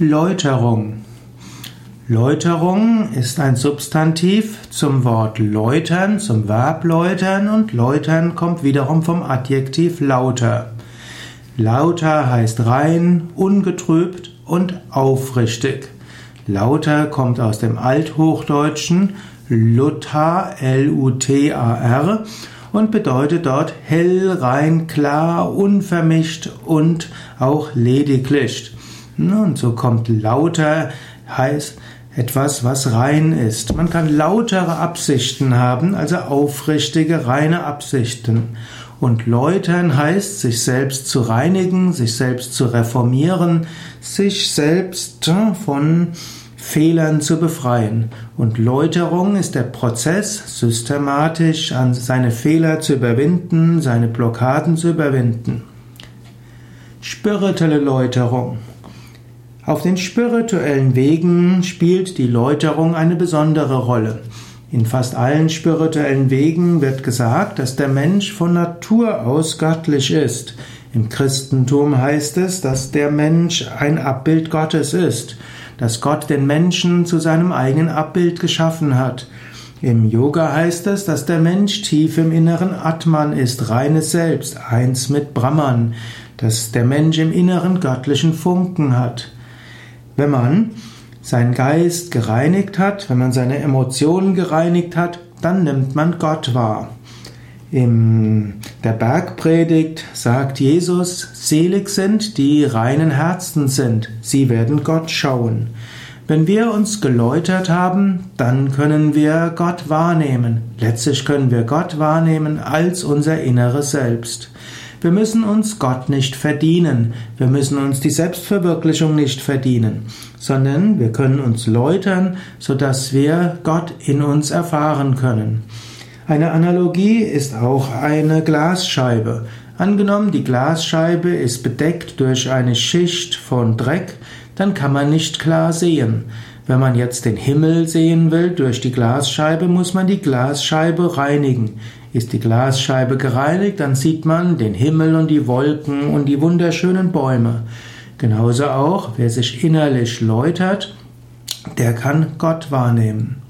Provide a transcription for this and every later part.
Läuterung. Läuterung ist ein Substantiv zum Wort läutern, zum Verb läutern und läutern kommt wiederum vom Adjektiv lauter. Lauter heißt rein, ungetrübt und aufrichtig. Lauter kommt aus dem Althochdeutschen Lutar, L-U-T-A-R und bedeutet dort hell, rein, klar, unvermischt und auch lediglich. Und so kommt lauter heißt etwas, was rein ist. Man kann lautere Absichten haben, also aufrichtige, reine Absichten. Und läutern heißt, sich selbst zu reinigen, sich selbst zu reformieren, sich selbst von Fehlern zu befreien. Und Läuterung ist der Prozess, systematisch an seine Fehler zu überwinden, seine Blockaden zu überwinden. Spirituelle Läuterung. Auf den spirituellen Wegen spielt die Läuterung eine besondere Rolle. In fast allen spirituellen Wegen wird gesagt, dass der Mensch von Natur aus göttlich ist. Im Christentum heißt es, dass der Mensch ein Abbild Gottes ist, dass Gott den Menschen zu seinem eigenen Abbild geschaffen hat. Im Yoga heißt es, dass der Mensch tief im inneren Atman ist, reines Selbst, eins mit Brahman, dass der Mensch im inneren göttlichen Funken hat. Wenn man seinen Geist gereinigt hat, wenn man seine Emotionen gereinigt hat, dann nimmt man Gott wahr. In der Bergpredigt sagt Jesus, selig sind, die reinen Herzen sind, sie werden Gott schauen. Wenn wir uns geläutert haben, dann können wir Gott wahrnehmen. Letztlich können wir Gott wahrnehmen als unser inneres Selbst. Wir müssen uns Gott nicht verdienen, wir müssen uns die Selbstverwirklichung nicht verdienen, sondern wir können uns läutern, sodass wir Gott in uns erfahren können. Eine Analogie ist auch eine Glasscheibe. Angenommen, die Glasscheibe ist bedeckt durch eine Schicht von Dreck, dann kann man nicht klar sehen. Wenn man jetzt den Himmel sehen will durch die Glasscheibe, muss man die Glasscheibe reinigen. Ist die Glasscheibe gereinigt, dann sieht man den Himmel und die Wolken und die wunderschönen Bäume. Genauso auch, wer sich innerlich läutert, der kann Gott wahrnehmen.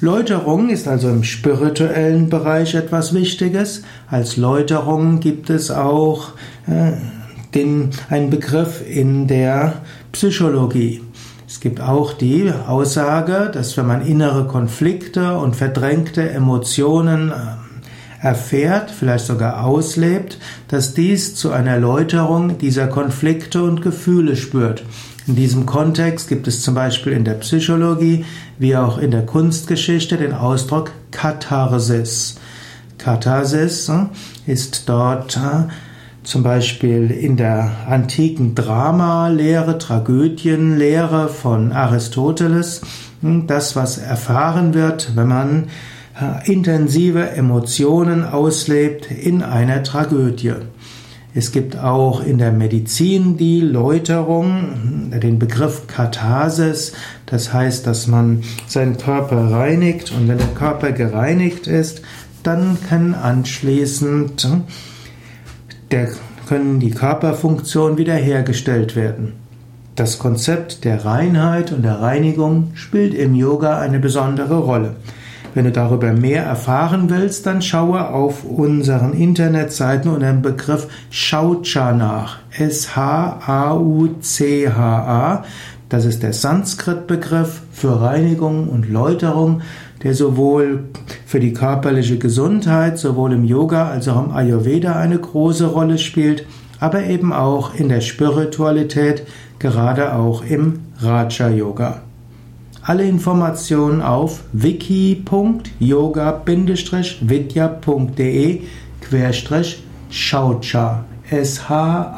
Läuterung ist also im spirituellen Bereich etwas Wichtiges. Als Läuterung gibt es auch äh, den, einen Begriff in der Psychologie. Es gibt auch die Aussage, dass wenn man innere Konflikte und verdrängte Emotionen äh, erfährt, vielleicht sogar auslebt, dass dies zu einer Erläuterung dieser Konflikte und Gefühle spürt. In diesem Kontext gibt es zum Beispiel in der Psychologie wie auch in der Kunstgeschichte den Ausdruck Katharsis. Katharsis äh, ist dort äh, zum Beispiel in der antiken Drama-Lehre, Tragödienlehre von Aristoteles, hm, das, was erfahren wird, wenn man äh, intensive Emotionen auslebt in einer Tragödie. Es gibt auch in der Medizin die Läuterung, hm, den Begriff Katharsis, das heißt, dass man seinen Körper reinigt und wenn der Körper gereinigt ist, dann kann anschließend hm, der, können die Körperfunktionen wiederhergestellt werden. Das Konzept der Reinheit und der Reinigung spielt im Yoga eine besondere Rolle. Wenn du darüber mehr erfahren willst, dann schaue auf unseren Internetseiten unter dem Begriff Shaucha nach. S-H-A-U-C-H-A. Das ist der Sanskrit-Begriff für Reinigung und Läuterung der sowohl für die körperliche Gesundheit, sowohl im Yoga als auch im Ayurveda eine große Rolle spielt, aber eben auch in der Spiritualität, gerade auch im Raja Yoga. Alle Informationen auf wiki.yoga-vidya.de Shaucha S-H-A-U-C-H-A